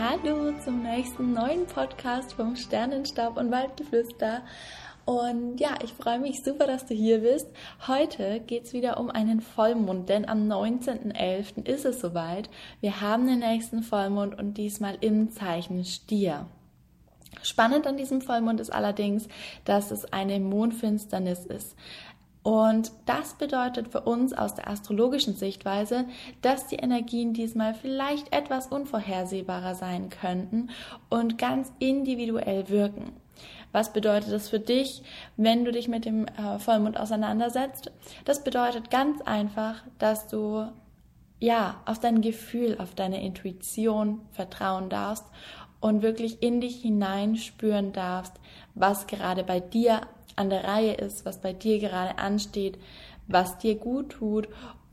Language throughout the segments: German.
Hallo zum nächsten neuen Podcast vom Sternenstaub und Waldgeflüster. Und ja, ich freue mich super, dass du hier bist. Heute geht es wieder um einen Vollmond, denn am 19.11. ist es soweit. Wir haben den nächsten Vollmond und diesmal im Zeichen Stier. Spannend an diesem Vollmond ist allerdings, dass es eine Mondfinsternis ist. Und das bedeutet für uns aus der astrologischen Sichtweise, dass die Energien diesmal vielleicht etwas unvorhersehbarer sein könnten und ganz individuell wirken. Was bedeutet das für dich, wenn du dich mit dem äh, Vollmond auseinandersetzt? Das bedeutet ganz einfach, dass du ja auf dein Gefühl, auf deine Intuition vertrauen darfst und wirklich in dich hineinspüren darfst, was gerade bei dir an der Reihe ist, was bei dir gerade ansteht, was dir gut tut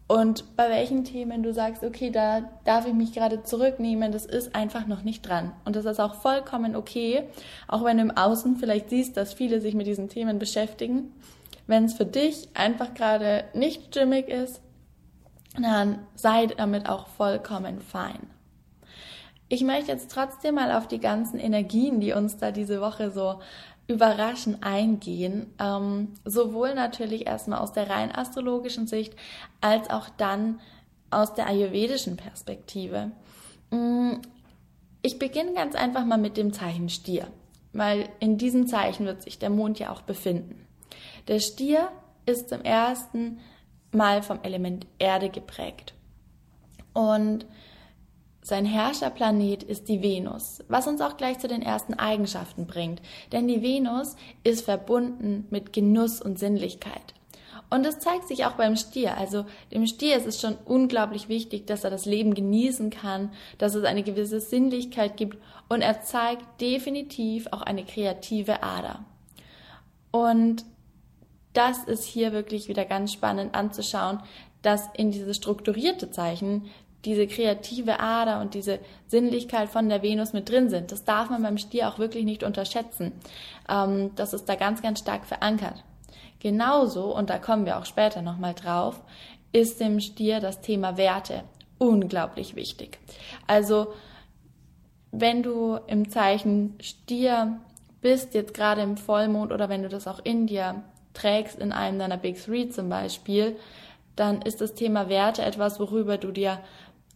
und bei welchen Themen du sagst, okay, da darf ich mich gerade zurücknehmen, das ist einfach noch nicht dran. Und das ist auch vollkommen okay, auch wenn du im Außen vielleicht siehst, dass viele sich mit diesen Themen beschäftigen. Wenn es für dich einfach gerade nicht stimmig ist, dann sei damit auch vollkommen fein. Ich möchte jetzt trotzdem mal auf die ganzen Energien, die uns da diese Woche so überraschend eingehen, ähm, sowohl natürlich erstmal aus der rein astrologischen Sicht als auch dann aus der ayurvedischen Perspektive. Mm, ich beginne ganz einfach mal mit dem Zeichen Stier, weil in diesem Zeichen wird sich der Mond ja auch befinden. Der Stier ist zum ersten Mal vom Element Erde geprägt. Und sein Herrscherplanet ist die Venus, was uns auch gleich zu den ersten Eigenschaften bringt, denn die Venus ist verbunden mit Genuss und Sinnlichkeit. Und das zeigt sich auch beim Stier. Also dem Stier ist es schon unglaublich wichtig, dass er das Leben genießen kann, dass es eine gewisse Sinnlichkeit gibt und er zeigt definitiv auch eine kreative Ader. Und das ist hier wirklich wieder ganz spannend anzuschauen, dass in dieses strukturierte Zeichen diese kreative Ader und diese Sinnlichkeit von der Venus mit drin sind. Das darf man beim Stier auch wirklich nicht unterschätzen. Ähm, das ist da ganz, ganz stark verankert. Genauso, und da kommen wir auch später nochmal drauf, ist dem Stier das Thema Werte unglaublich wichtig. Also, wenn du im Zeichen Stier bist, jetzt gerade im Vollmond oder wenn du das auch in dir trägst, in einem deiner Big Three zum Beispiel, dann ist das Thema Werte etwas, worüber du dir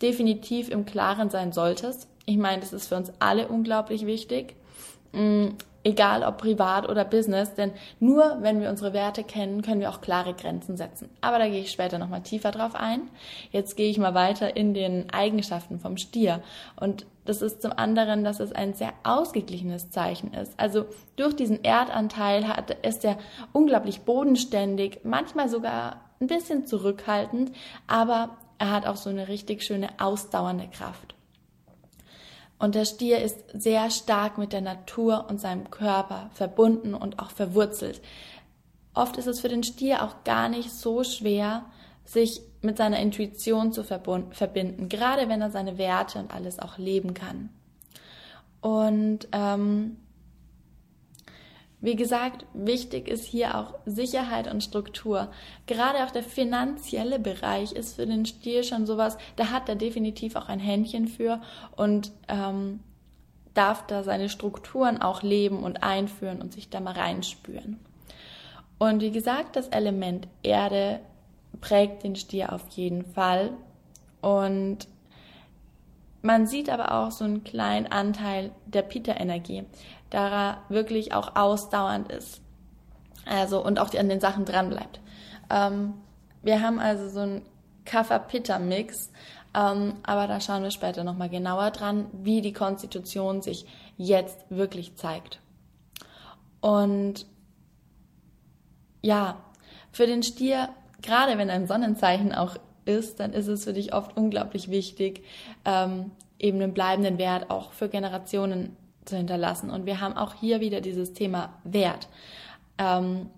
definitiv im Klaren sein solltest. Ich meine, das ist für uns alle unglaublich wichtig, mm, egal ob privat oder business, denn nur wenn wir unsere Werte kennen, können wir auch klare Grenzen setzen. Aber da gehe ich später nochmal tiefer drauf ein. Jetzt gehe ich mal weiter in den Eigenschaften vom Stier. Und das ist zum anderen, dass es ein sehr ausgeglichenes Zeichen ist. Also durch diesen Erdanteil hat, ist er unglaublich bodenständig, manchmal sogar ein bisschen zurückhaltend, aber er hat auch so eine richtig schöne ausdauernde Kraft. Und der Stier ist sehr stark mit der Natur und seinem Körper verbunden und auch verwurzelt. Oft ist es für den Stier auch gar nicht so schwer, sich mit seiner Intuition zu verbinden, gerade wenn er seine Werte und alles auch leben kann. Und ähm, wie gesagt, wichtig ist hier auch Sicherheit und Struktur. Gerade auch der finanzielle Bereich ist für den Stier schon sowas, da hat er definitiv auch ein Händchen für und ähm, darf da seine Strukturen auch leben und einführen und sich da mal reinspüren. Und wie gesagt, das Element Erde prägt den Stier auf jeden Fall und man sieht aber auch so einen kleinen Anteil der Pita-Energie, da er wirklich auch ausdauernd ist. Also und auch an den Sachen dran bleibt. Ähm, wir haben also so einen Kapha-Pitta-Mix, ähm, aber da schauen wir später nochmal genauer dran, wie die Konstitution sich jetzt wirklich zeigt. Und ja, für den Stier, gerade wenn ein Sonnenzeichen auch ist, dann ist es für dich oft unglaublich wichtig, ähm, eben einen bleibenden Wert auch für Generationen zu hinterlassen. Und wir haben auch hier wieder dieses Thema Wert. Ähm,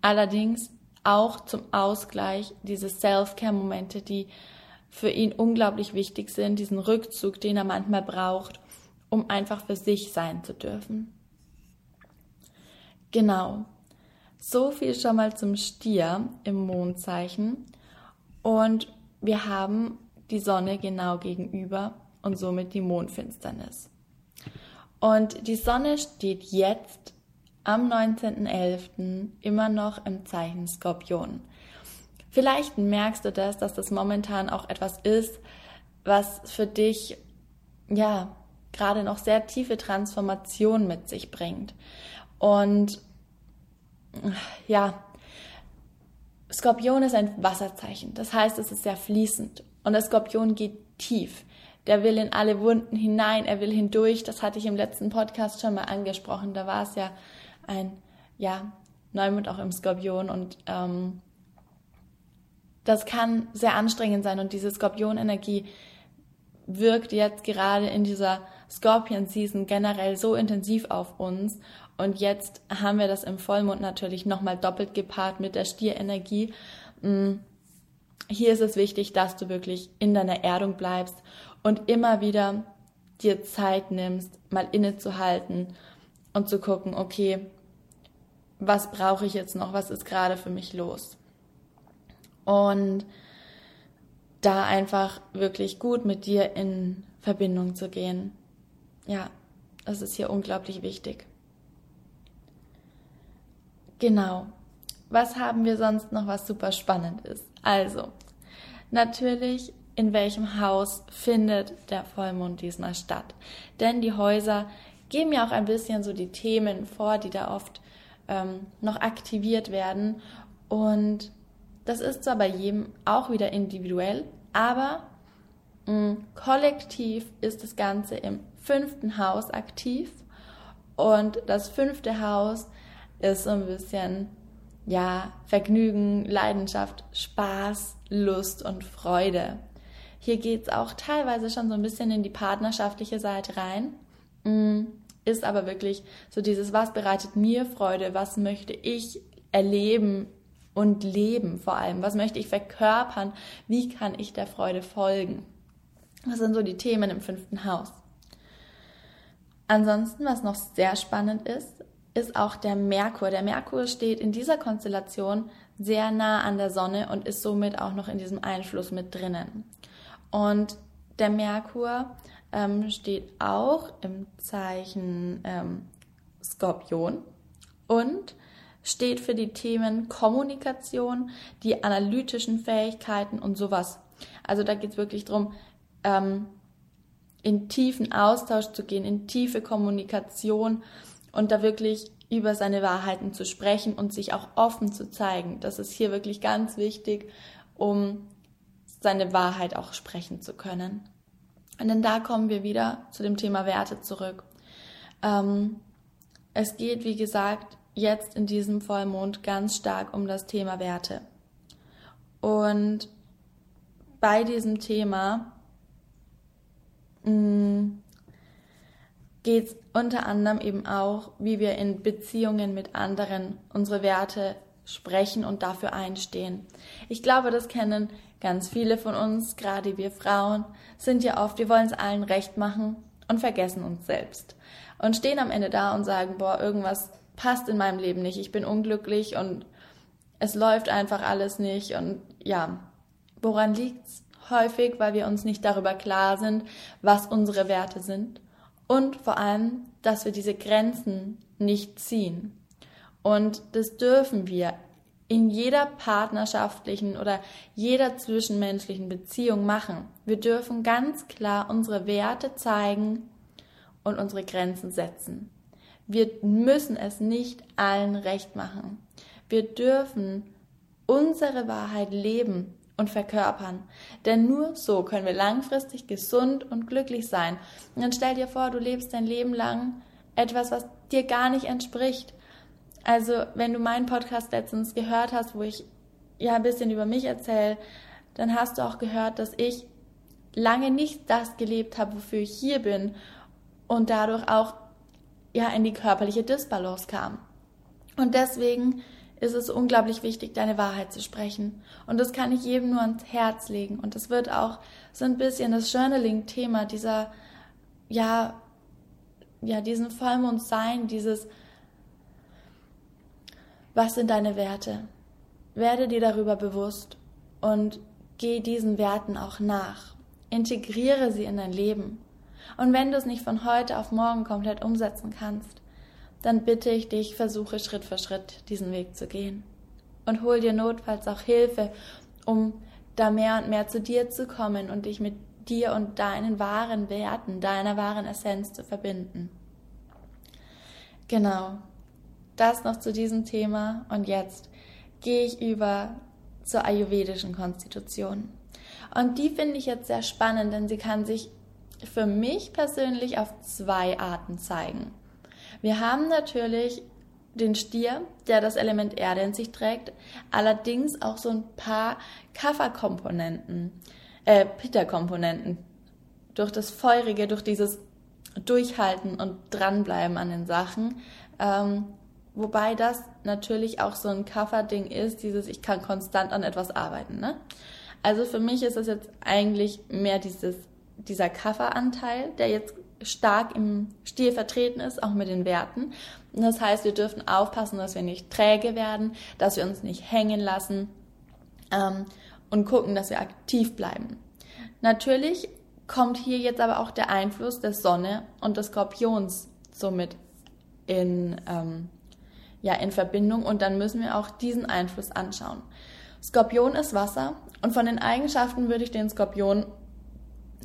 allerdings auch zum Ausgleich diese Self-Care-Momente, die für ihn unglaublich wichtig sind, diesen Rückzug, den er manchmal braucht, um einfach für sich sein zu dürfen. Genau. So viel schon mal zum Stier im Mondzeichen. Und wir haben die Sonne genau gegenüber und somit die Mondfinsternis. Und die Sonne steht jetzt am 19.11. immer noch im Zeichen Skorpion. Vielleicht merkst du das, dass das momentan auch etwas ist, was für dich, ja, gerade noch sehr tiefe Transformation mit sich bringt. Und ja, Skorpion ist ein Wasserzeichen. Das heißt, es ist sehr fließend. Und der Skorpion geht tief. Der will in alle Wunden hinein, er will hindurch. Das hatte ich im letzten Podcast schon mal angesprochen. Da war es ja ein, ja, Neumond auch im Skorpion und ähm, das kann sehr anstrengend sein und diese Skorpionenergie wirkt jetzt gerade in dieser Scorpion Season generell so intensiv auf uns und jetzt haben wir das im Vollmond natürlich nochmal doppelt gepaart mit der Stierenergie. Mm, hier ist es wichtig, dass du wirklich in deiner Erdung bleibst und immer wieder dir Zeit nimmst, mal innezuhalten und zu gucken, okay, was brauche ich jetzt noch, was ist gerade für mich los? Und da einfach wirklich gut mit dir in Verbindung zu gehen. Ja, das ist hier unglaublich wichtig. Genau. Was haben wir sonst noch, was super spannend ist? Also, natürlich, in welchem Haus findet der Vollmond diesmal statt? Denn die Häuser geben ja auch ein bisschen so die Themen vor, die da oft ähm, noch aktiviert werden. Und das ist zwar bei jedem auch wieder individuell, aber mh, mm, kollektiv ist das Ganze im fünften Haus aktiv. Und das fünfte Haus ist so ein bisschen, ja, Vergnügen, Leidenschaft, Spaß, Lust und Freude. Hier geht es auch teilweise schon so ein bisschen in die partnerschaftliche Seite rein. Mm, ist aber wirklich so dieses, was bereitet mir Freude, was möchte ich erleben und leben vor allem, was möchte ich verkörpern, wie kann ich der Freude folgen. Das sind so die Themen im fünften Haus. Ansonsten, was noch sehr spannend ist, ist auch der Merkur. Der Merkur steht in dieser Konstellation sehr nah an der Sonne und ist somit auch noch in diesem Einfluss mit drinnen. Und der Merkur ähm, steht auch im Zeichen ähm, Skorpion und steht für die Themen Kommunikation, die analytischen Fähigkeiten und sowas. Also da geht es wirklich darum, ähm, in tiefen Austausch zu gehen, in tiefe Kommunikation und da wirklich über seine Wahrheiten zu sprechen und sich auch offen zu zeigen. Das ist hier wirklich ganz wichtig, um seine Wahrheit auch sprechen zu können. Und dann da kommen wir wieder zu dem Thema Werte zurück. Ähm, es geht, wie gesagt, jetzt in diesem Vollmond ganz stark um das Thema Werte. Und bei diesem Thema mm, geht es unter anderem eben auch, wie wir in Beziehungen mit anderen unsere Werte sprechen und dafür einstehen. Ich glaube, das kennen Ganz viele von uns, gerade wir Frauen, sind ja oft, wir wollen es allen recht machen und vergessen uns selbst. Und stehen am Ende da und sagen, boah, irgendwas passt in meinem Leben nicht, ich bin unglücklich und es läuft einfach alles nicht. Und ja, woran liegt's? Häufig, weil wir uns nicht darüber klar sind, was unsere Werte sind. Und vor allem, dass wir diese Grenzen nicht ziehen. Und das dürfen wir in jeder partnerschaftlichen oder jeder zwischenmenschlichen Beziehung machen. Wir dürfen ganz klar unsere Werte zeigen und unsere Grenzen setzen. Wir müssen es nicht allen recht machen. Wir dürfen unsere Wahrheit leben und verkörpern. Denn nur so können wir langfristig gesund und glücklich sein. Und dann stell dir vor, du lebst dein Leben lang etwas, was dir gar nicht entspricht. Also, wenn du meinen Podcast letztens gehört hast, wo ich ja ein bisschen über mich erzähle, dann hast du auch gehört, dass ich lange nicht das gelebt habe, wofür ich hier bin und dadurch auch ja in die körperliche Disbalance kam. Und deswegen ist es unglaublich wichtig, deine Wahrheit zu sprechen. Und das kann ich jedem nur ans Herz legen. Und das wird auch so ein bisschen das Journaling-Thema dieser, ja, ja, diesen Vollmond sein, dieses, was sind deine Werte? Werde dir darüber bewusst und geh diesen Werten auch nach. Integriere sie in dein Leben. Und wenn du es nicht von heute auf morgen komplett umsetzen kannst, dann bitte ich dich, versuche Schritt für Schritt diesen Weg zu gehen. Und hol dir notfalls auch Hilfe, um da mehr und mehr zu dir zu kommen und dich mit dir und deinen wahren Werten, deiner wahren Essenz zu verbinden. Genau, das noch zu diesem Thema und jetzt gehe ich über zur ayurvedischen Konstitution. Und die finde ich jetzt sehr spannend, denn sie kann sich für mich persönlich auf zwei Arten zeigen. Wir haben natürlich den Stier, der das Element Erde in sich trägt, allerdings auch so ein paar Kafferkomponenten, äh, Pitta-Komponenten. Durch das Feurige, durch dieses Durchhalten und Dranbleiben an den Sachen. Ähm, wobei das natürlich auch so ein Kafferding ist, dieses ich kann konstant an etwas arbeiten. Ne? Also für mich ist das jetzt eigentlich mehr dieses, dieser Kafferanteil, der jetzt stark im Stil vertreten ist, auch mit den Werten. Das heißt, wir dürfen aufpassen, dass wir nicht träge werden, dass wir uns nicht hängen lassen ähm, und gucken, dass wir aktiv bleiben. Natürlich kommt hier jetzt aber auch der Einfluss der Sonne und des Skorpions somit in, ähm, ja, in Verbindung und dann müssen wir auch diesen Einfluss anschauen. Skorpion ist Wasser und von den Eigenschaften würde ich den Skorpion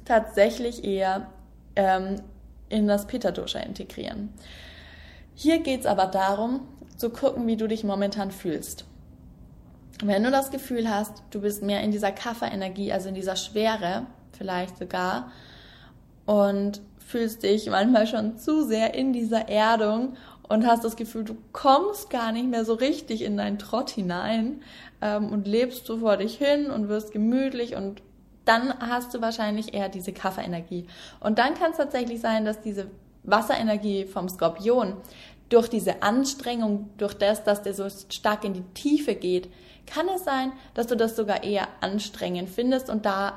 tatsächlich eher ähm, in das Pitta-Dosha integrieren. Hier geht es aber darum, zu gucken, wie du dich momentan fühlst. Wenn du das Gefühl hast, du bist mehr in dieser Kafferenergie, also in dieser Schwere, vielleicht sogar, und fühlst dich manchmal schon zu sehr in dieser Erdung und hast das Gefühl, du kommst gar nicht mehr so richtig in deinen Trott hinein ähm, und lebst so vor dich hin und wirst gemütlich und dann hast du wahrscheinlich eher diese Kafferenergie. Und dann kann es tatsächlich sein, dass diese Wasserenergie vom Skorpion durch diese Anstrengung, durch das, dass der so stark in die Tiefe geht, kann es sein, dass du das sogar eher anstrengend findest und da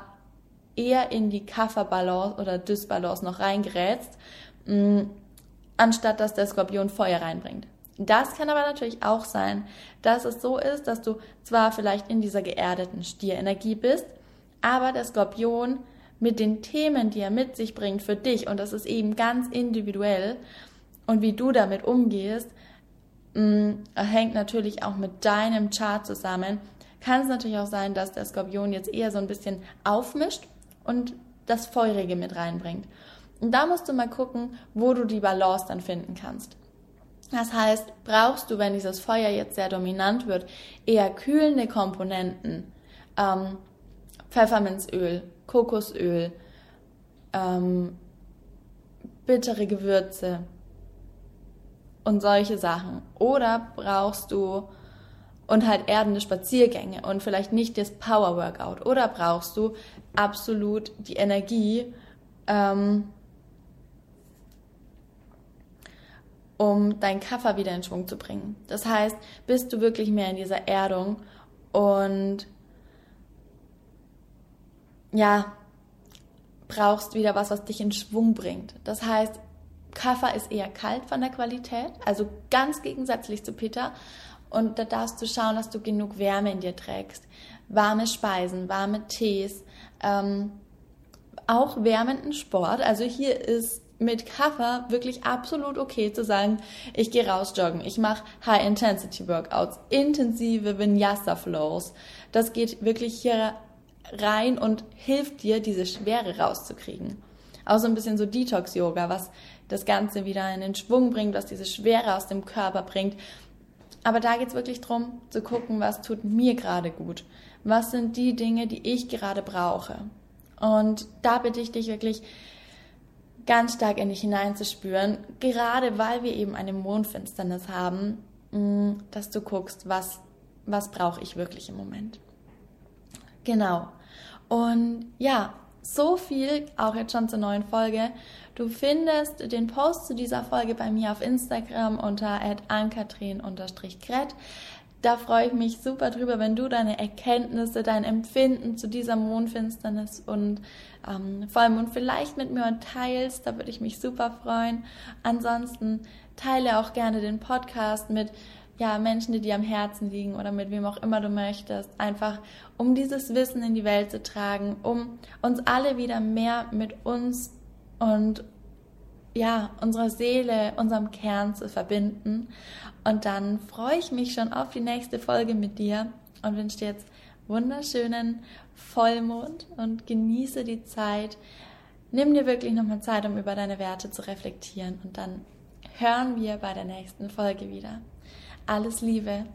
eher in die Kafferbalance oder Dysbalance noch reingerätst, mm, anstatt dass der Skorpion Feuer reinbringt. Das kann aber natürlich auch sein, dass es so ist, dass du zwar vielleicht in dieser geerdeten Stierenergie bist, aber der Skorpion mit den Themen, die er mit sich bringt für dich, und das ist eben ganz individuell, und wie du damit umgehst, mh, mm, hängt natürlich auch mit deinem Chart zusammen. Kann es natürlich auch sein, dass der Skorpion jetzt eher so ein bisschen aufmischt und das Feurige mit reinbringt. Und da musst du mal gucken, wo du die Balance dann finden kannst. Das heißt, brauchst du, wenn dieses Feuer jetzt sehr dominant wird, eher kühlende Komponenten, ähm, Pfefferminzöl, Kokosöl, ähm, bittere Gewürze und solche Sachen. Oder brauchst du und halt erdende Spaziergänge und vielleicht nicht das Power Workout. Oder brauchst du absolut die Energie, ähm, um deinen Kaffer wieder in Schwung zu bringen. Das heißt, bist du wirklich mehr in dieser Erdung und ja, brauchst wieder was, was dich in Schwung bringt. Das heißt, Kaffer ist eher kalt von der Qualität, also ganz gegensätzlich zu Pitta. Und da darfst du schauen, dass du genug Wärme in dir trägst. Warme Speisen, warme Tees, ähm, auch wärmenden Sport. Also hier ist mit Kaffer wirklich absolut okay zu sagen, ich gehe raus joggen, ich mache High-Intensity-Workouts, intensive Vinyasa-Flows. Das geht wirklich hier rein und hilft dir, diese Schwere rauszukriegen. Auch so ein bisschen so Detox-Yoga, was das Ganze wieder in den Schwung bringt, was diese Schwere aus dem Körper bringt. Aber da geht es wirklich darum, zu gucken, was tut mir gerade gut. Was sind die Dinge, die ich gerade brauche. Und da bitte ich dich wirklich, ganz stark in dich hineinzuspüren, gerade weil wir eben eine Mondfinsternis haben, mm, dass du guckst, was, was brauche ich wirklich im Moment. Genau. Und ja, so viel auch jetzt schon zur neuen Folge. Du findest den Post zu dieser Folge bei mir auf Instagram unter ankatrin-kret. Da freue ich mich super drüber, wenn du deine Erkenntnisse, dein Empfinden zu dieser Mondfinsternis und ähm, Vollmond vielleicht mit mir teilst. Da würde ich mich super freuen. Ansonsten teile auch gerne den Podcast mit ja, Menschen, die dir am Herzen liegen oder mit wem auch immer du möchtest. Einfach, um dieses Wissen in die Welt zu tragen, um uns alle wieder mehr mit uns und ja, unserer Seele, unserem Kern zu verbinden. Und dann freue ich mich schon auf die nächste Folge mit dir und wünsche dir jetzt wunderschönen Vollmond und genieße die Zeit. Nimm dir wirklich nochmal Zeit, um über deine Werte zu reflektieren und dann hören wir bei der nächsten Folge wieder. Alles Liebe,